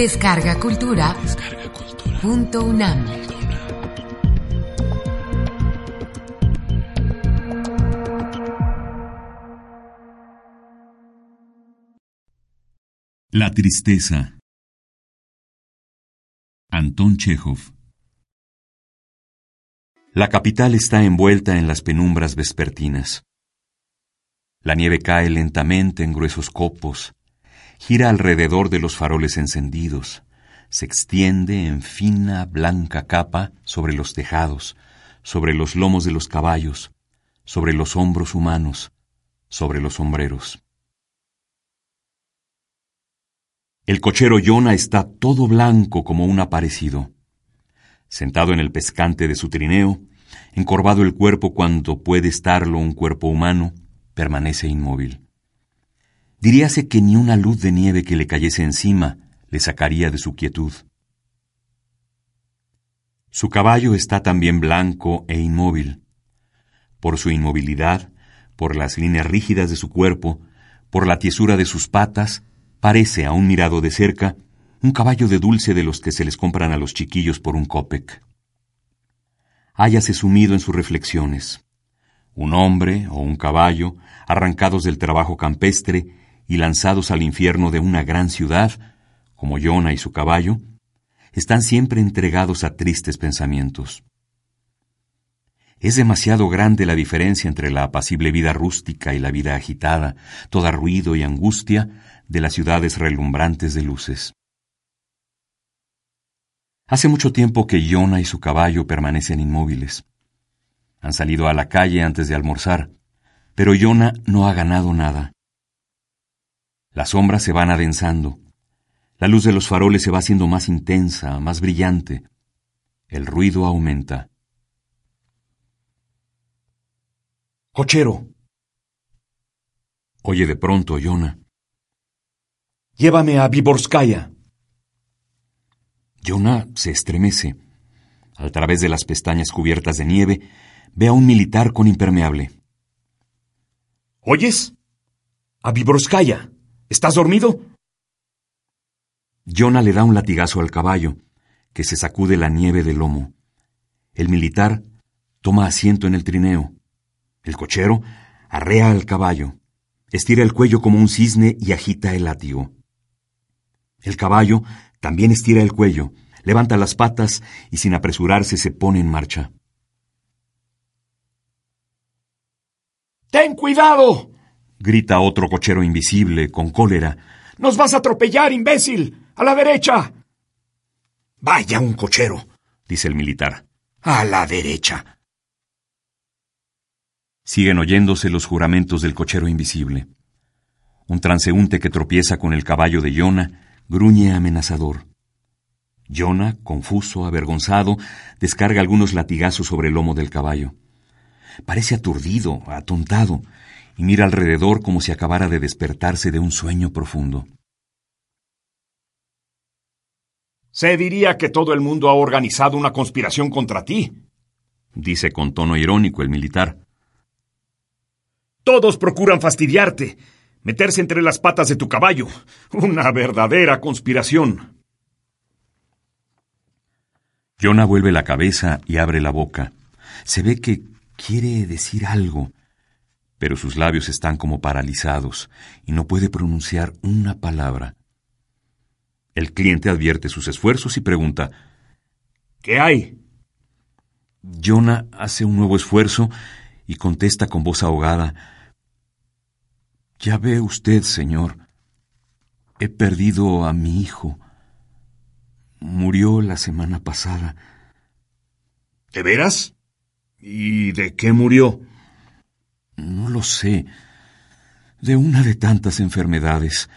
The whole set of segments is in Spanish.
Descarga Cultura. Punto UNAM. La tristeza. Antón Chekhov. La capital está envuelta en las penumbras vespertinas. La nieve cae lentamente en gruesos copos, gira alrededor de los faroles encendidos, se extiende en fina, blanca capa sobre los tejados, sobre los lomos de los caballos, sobre los hombros humanos, sobre los sombreros. El cochero Yona está todo blanco como un aparecido. Sentado en el pescante de su trineo, encorvado el cuerpo cuando puede estarlo un cuerpo humano, permanece inmóvil. Diríase que ni una luz de nieve que le cayese encima le sacaría de su quietud. Su caballo está también blanco e inmóvil. Por su inmovilidad, por las líneas rígidas de su cuerpo, por la tiesura de sus patas, parece, a un mirado de cerca, un caballo de dulce de los que se les compran a los chiquillos por un copec. Háyase sumido en sus reflexiones. Un hombre o un caballo, arrancados del trabajo campestre y lanzados al infierno de una gran ciudad, como Yona y su caballo, están siempre entregados a tristes pensamientos. Es demasiado grande la diferencia entre la apacible vida rústica y la vida agitada, toda ruido y angustia, de las ciudades relumbrantes de luces. Hace mucho tiempo que Yona y su caballo permanecen inmóviles. Han salido a la calle antes de almorzar, pero Yona no ha ganado nada. Las sombras se van adensando. La luz de los faroles se va haciendo más intensa, más brillante. El ruido aumenta. Cochero. Oye de pronto, Yona. Llévame a Viborskaya. Yona se estremece. A través de las pestañas cubiertas de nieve, ve a un militar con impermeable. ¿Oyes? A Viborskaya. ¿Estás dormido? Yona le da un latigazo al caballo, que se sacude la nieve del lomo. El militar toma asiento en el trineo. El cochero arrea al caballo, estira el cuello como un cisne y agita el látigo. El caballo también estira el cuello, levanta las patas y sin apresurarse se pone en marcha. ¡Ten cuidado! Grita otro cochero invisible con cólera. ¡Nos vas a atropellar, imbécil! ¡A la derecha! Vaya un cochero, dice el militar. A la derecha. Siguen oyéndose los juramentos del cochero invisible. Un transeúnte que tropieza con el caballo de Yona gruñe amenazador. Yona, confuso, avergonzado, descarga algunos latigazos sobre el lomo del caballo. Parece aturdido, atontado, y mira alrededor como si acabara de despertarse de un sueño profundo. Se diría que todo el mundo ha organizado una conspiración contra ti, dice con tono irónico el militar. Todos procuran fastidiarte, meterse entre las patas de tu caballo. Una verdadera conspiración. Jonah vuelve la cabeza y abre la boca. Se ve que quiere decir algo, pero sus labios están como paralizados y no puede pronunciar una palabra. El cliente advierte sus esfuerzos y pregunta, ¿Qué hay? Jonah hace un nuevo esfuerzo y contesta con voz ahogada, Ya ve usted, señor, he perdido a mi hijo. Murió la semana pasada. ¿De veras? ¿Y de qué murió? No lo sé. De una de tantas enfermedades.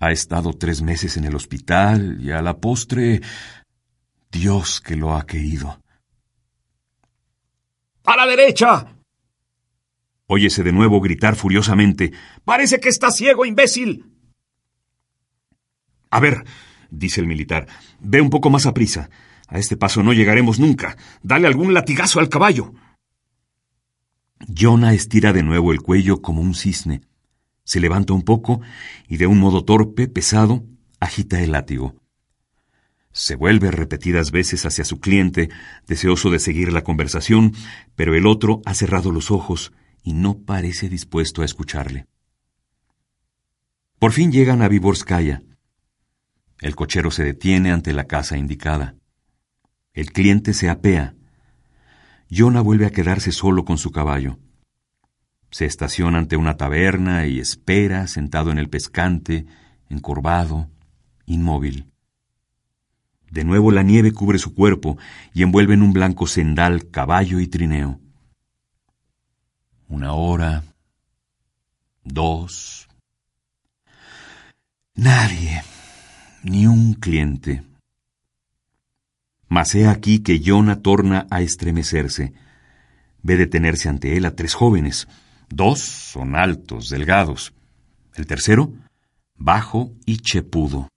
Ha estado tres meses en el hospital y a la postre Dios que lo ha querido. ¡A la derecha! Óyese de nuevo gritar furiosamente. Parece que está ciego, imbécil. A ver, dice el militar, ve un poco más a prisa. A este paso no llegaremos nunca. Dale algún latigazo al caballo. Jonah estira de nuevo el cuello como un cisne. Se levanta un poco y de un modo torpe, pesado, agita el látigo. Se vuelve repetidas veces hacia su cliente, deseoso de seguir la conversación, pero el otro ha cerrado los ojos y no parece dispuesto a escucharle. Por fin llegan a Viborskaya. El cochero se detiene ante la casa indicada. El cliente se apea. Jonah vuelve a quedarse solo con su caballo. Se estaciona ante una taberna y espera, sentado en el pescante, encorvado, inmóvil. De nuevo la nieve cubre su cuerpo y envuelve en un blanco sendal caballo y trineo. Una hora, dos. Nadie, ni un cliente. Mas he aquí que Yona torna a estremecerse. Ve detenerse ante él a tres jóvenes. Dos son altos, delgados. El tercero, bajo y chepudo.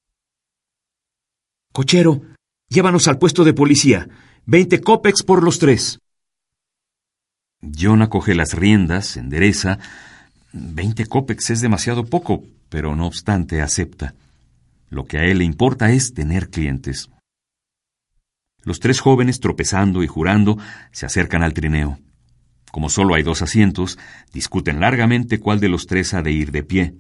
Cochero, llévanos al puesto de policía. Veinte copex por los tres. Jonah coge las riendas, endereza. Veinte copex es demasiado poco, pero no obstante acepta. Lo que a él le importa es tener clientes. Los tres jóvenes, tropezando y jurando, se acercan al trineo. Como solo hay dos asientos, discuten largamente cuál de los tres ha de ir de pie.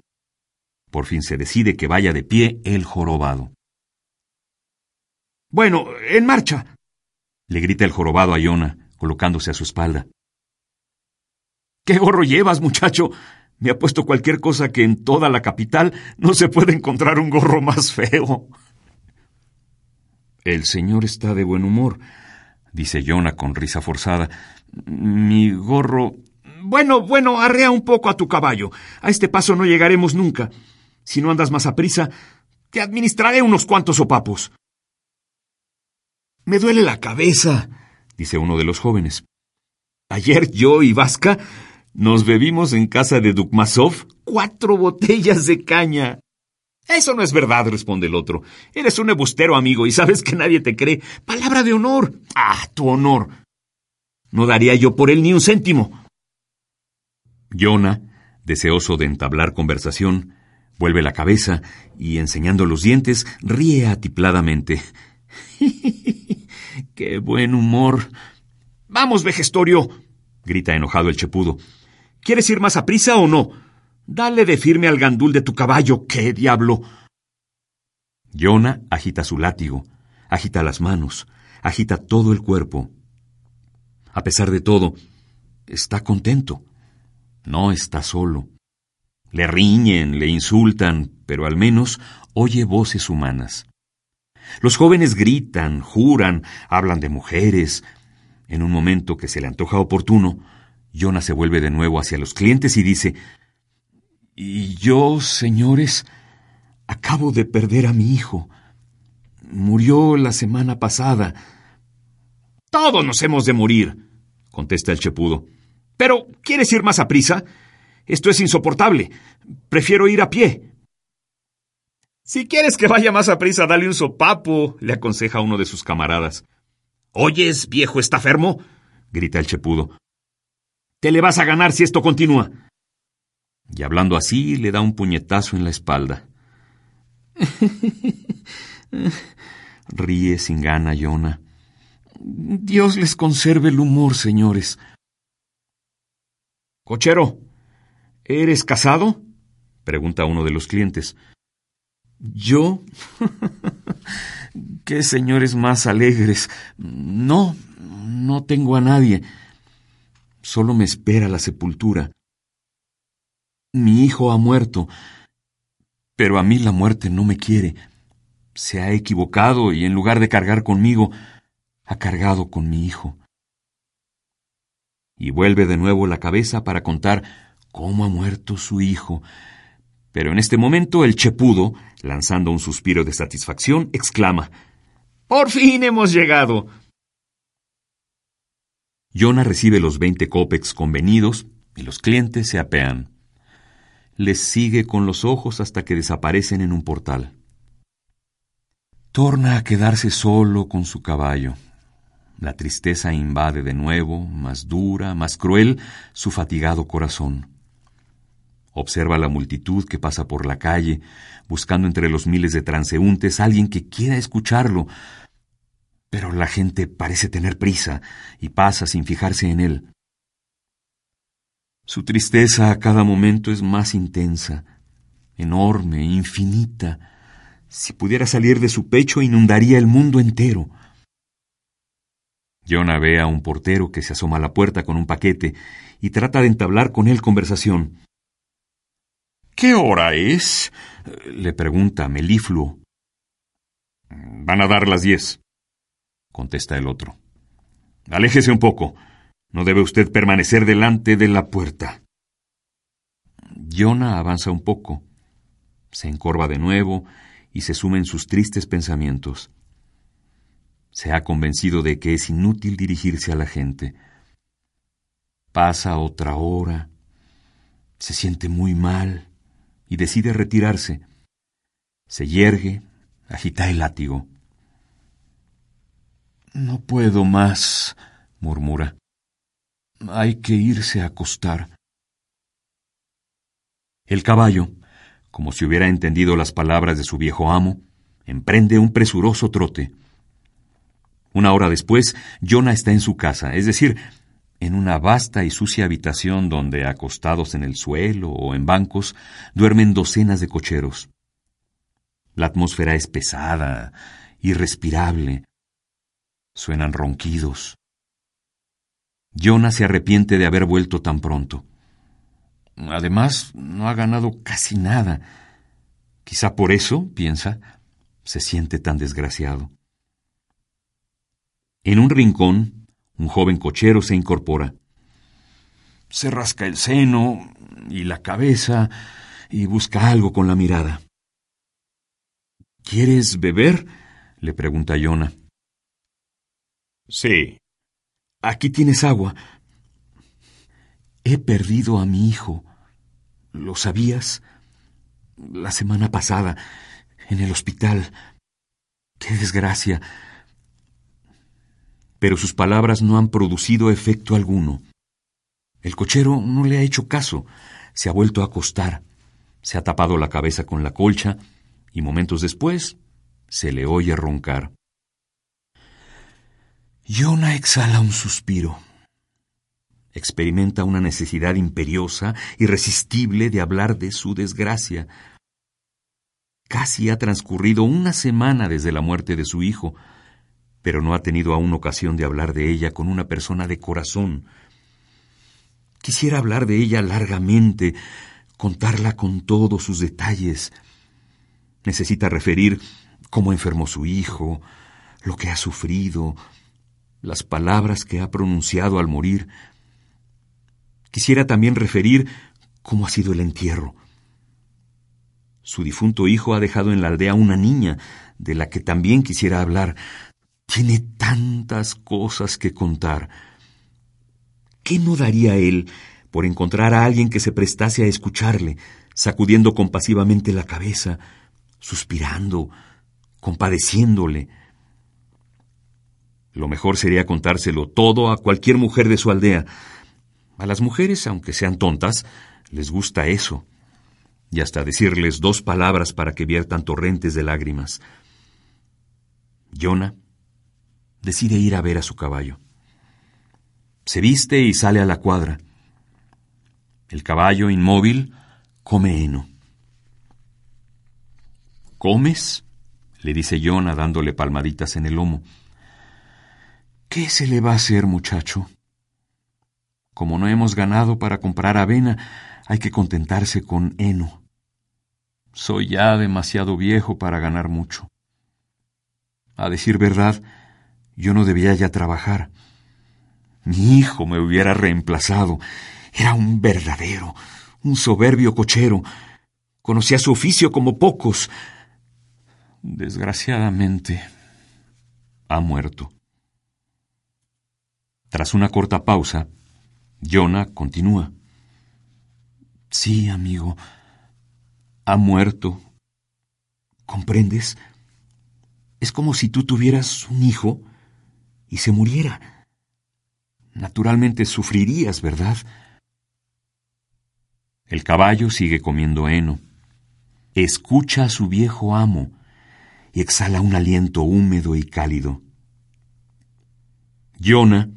Por fin se decide que vaya de pie el jorobado. Bueno, en marcha. Le grita el jorobado a Yona, colocándose a su espalda. ¿Qué gorro llevas, muchacho? Me ha puesto cualquier cosa que en toda la capital no se puede encontrar un gorro más feo. El señor está de buen humor, dice Yona con risa forzada. Mi gorro. Bueno, bueno, arrea un poco a tu caballo. A este paso no llegaremos nunca. Si no andas más a prisa, te administraré unos cuantos sopapos. Me duele la cabeza, dice uno de los jóvenes. Ayer yo y Vasca nos bebimos en casa de Dukmasov cuatro botellas de caña. Eso no es verdad, responde el otro. Eres un embustero, amigo, y sabes que nadie te cree. Palabra de honor. Ah, tu honor. No daría yo por él ni un céntimo. Jonah, deseoso de entablar conversación, vuelve la cabeza y, enseñando los dientes, ríe atipladamente. ¡Qué buen humor! Vamos, vejestorio, grita enojado el chepudo. ¿Quieres ir más a prisa o no? Dale de firme al gandul de tu caballo, qué diablo. Yona agita su látigo, agita las manos, agita todo el cuerpo. A pesar de todo, está contento. No está solo. Le riñen, le insultan, pero al menos oye voces humanas. Los jóvenes gritan, juran, hablan de mujeres. En un momento que se le antoja oportuno, Jonah se vuelve de nuevo hacia los clientes y dice, Y yo, señores, acabo de perder a mi hijo. Murió la semana pasada. Todos nos hemos de morir, contesta el chepudo. Pero, ¿quieres ir más a prisa? Esto es insoportable. Prefiero ir a pie. Si quieres que vaya más a prisa, dale un sopapo, le aconseja uno de sus camaradas. ¿Oyes, viejo estafermo? grita el chepudo. Te le vas a ganar si esto continúa. Y hablando así, le da un puñetazo en la espalda. Ríe sin gana, Yona. Dios les conserve el humor, señores. Cochero, ¿eres casado? pregunta uno de los clientes. ¿Yo? ¿Qué señores más alegres? No, no tengo a nadie. Solo me espera la sepultura. Mi hijo ha muerto, pero a mí la muerte no me quiere. Se ha equivocado y en lugar de cargar conmigo, ha cargado con mi hijo. Y vuelve de nuevo la cabeza para contar cómo ha muerto su hijo. Pero en este momento el chepudo lanzando un suspiro de satisfacción, exclama, ¡Por fin hemos llegado! Yona recibe los veinte copex convenidos y los clientes se apean. Les sigue con los ojos hasta que desaparecen en un portal. Torna a quedarse solo con su caballo. La tristeza invade de nuevo, más dura, más cruel, su fatigado corazón. Observa la multitud que pasa por la calle, buscando entre los miles de transeúntes alguien que quiera escucharlo. Pero la gente parece tener prisa y pasa sin fijarse en él. Su tristeza a cada momento es más intensa, enorme, infinita. Si pudiera salir de su pecho inundaría el mundo entero. Jonah ve a un portero que se asoma a la puerta con un paquete y trata de entablar con él conversación. ¿Qué hora es? le pregunta melifluo. Van a dar las diez, contesta el otro. Aléjese un poco. No debe usted permanecer delante de la puerta. Jonah avanza un poco, se encorva de nuevo y se suma en sus tristes pensamientos. Se ha convencido de que es inútil dirigirse a la gente. Pasa otra hora, se siente muy mal y decide retirarse. Se yergue, agita el látigo. No puedo más, murmura. Hay que irse a acostar. El caballo, como si hubiera entendido las palabras de su viejo amo, emprende un presuroso trote. Una hora después, Jonah está en su casa, es decir, en una vasta y sucia habitación donde, acostados en el suelo o en bancos, duermen docenas de cocheros. La atmósfera es pesada, irrespirable. Suenan ronquidos. Jonah se arrepiente de haber vuelto tan pronto. Además, no ha ganado casi nada. Quizá por eso, piensa, se siente tan desgraciado. En un rincón, un joven cochero se incorpora. Se rasca el seno y la cabeza y busca algo con la mirada. ¿Quieres beber? le pregunta Yona. Sí. Aquí tienes agua. He perdido a mi hijo. ¿Lo sabías? La semana pasada, en el hospital. Qué desgracia pero sus palabras no han producido efecto alguno. El cochero no le ha hecho caso, se ha vuelto a acostar, se ha tapado la cabeza con la colcha y momentos después se le oye roncar. Yona exhala un suspiro. Experimenta una necesidad imperiosa, irresistible de hablar de su desgracia. Casi ha transcurrido una semana desde la muerte de su hijo, pero no ha tenido aún ocasión de hablar de ella con una persona de corazón. Quisiera hablar de ella largamente, contarla con todos sus detalles. Necesita referir cómo enfermó su hijo, lo que ha sufrido, las palabras que ha pronunciado al morir. Quisiera también referir cómo ha sido el entierro. Su difunto hijo ha dejado en la aldea una niña, de la que también quisiera hablar, tiene tantas cosas que contar. ¿Qué no daría él por encontrar a alguien que se prestase a escucharle, sacudiendo compasivamente la cabeza, suspirando, compadeciéndole? Lo mejor sería contárselo todo a cualquier mujer de su aldea. A las mujeres, aunque sean tontas, les gusta eso. Y hasta decirles dos palabras para que viertan torrentes de lágrimas. Jonah decide ir a ver a su caballo. Se viste y sale a la cuadra. El caballo, inmóvil, come heno. ¿Comes? le dice Jonah dándole palmaditas en el lomo. ¿Qué se le va a hacer, muchacho? Como no hemos ganado para comprar avena, hay que contentarse con heno. Soy ya demasiado viejo para ganar mucho. A decir verdad, yo no debía ya trabajar. Mi hijo me hubiera reemplazado. Era un verdadero, un soberbio cochero. Conocía su oficio como pocos. Desgraciadamente, ha muerto. Tras una corta pausa, Jonah continúa. Sí, amigo, ha muerto. ¿Comprendes? Es como si tú tuvieras un hijo y se muriera. Naturalmente sufrirías, ¿verdad? El caballo sigue comiendo heno. Escucha a su viejo amo y exhala un aliento húmedo y cálido. Yona,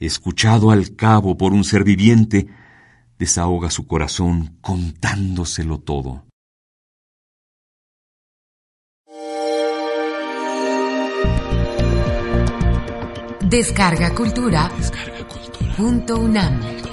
escuchado al cabo por un ser viviente, desahoga su corazón contándoselo todo. Descarga Cultura. Descarga cultura. Punto UNAM.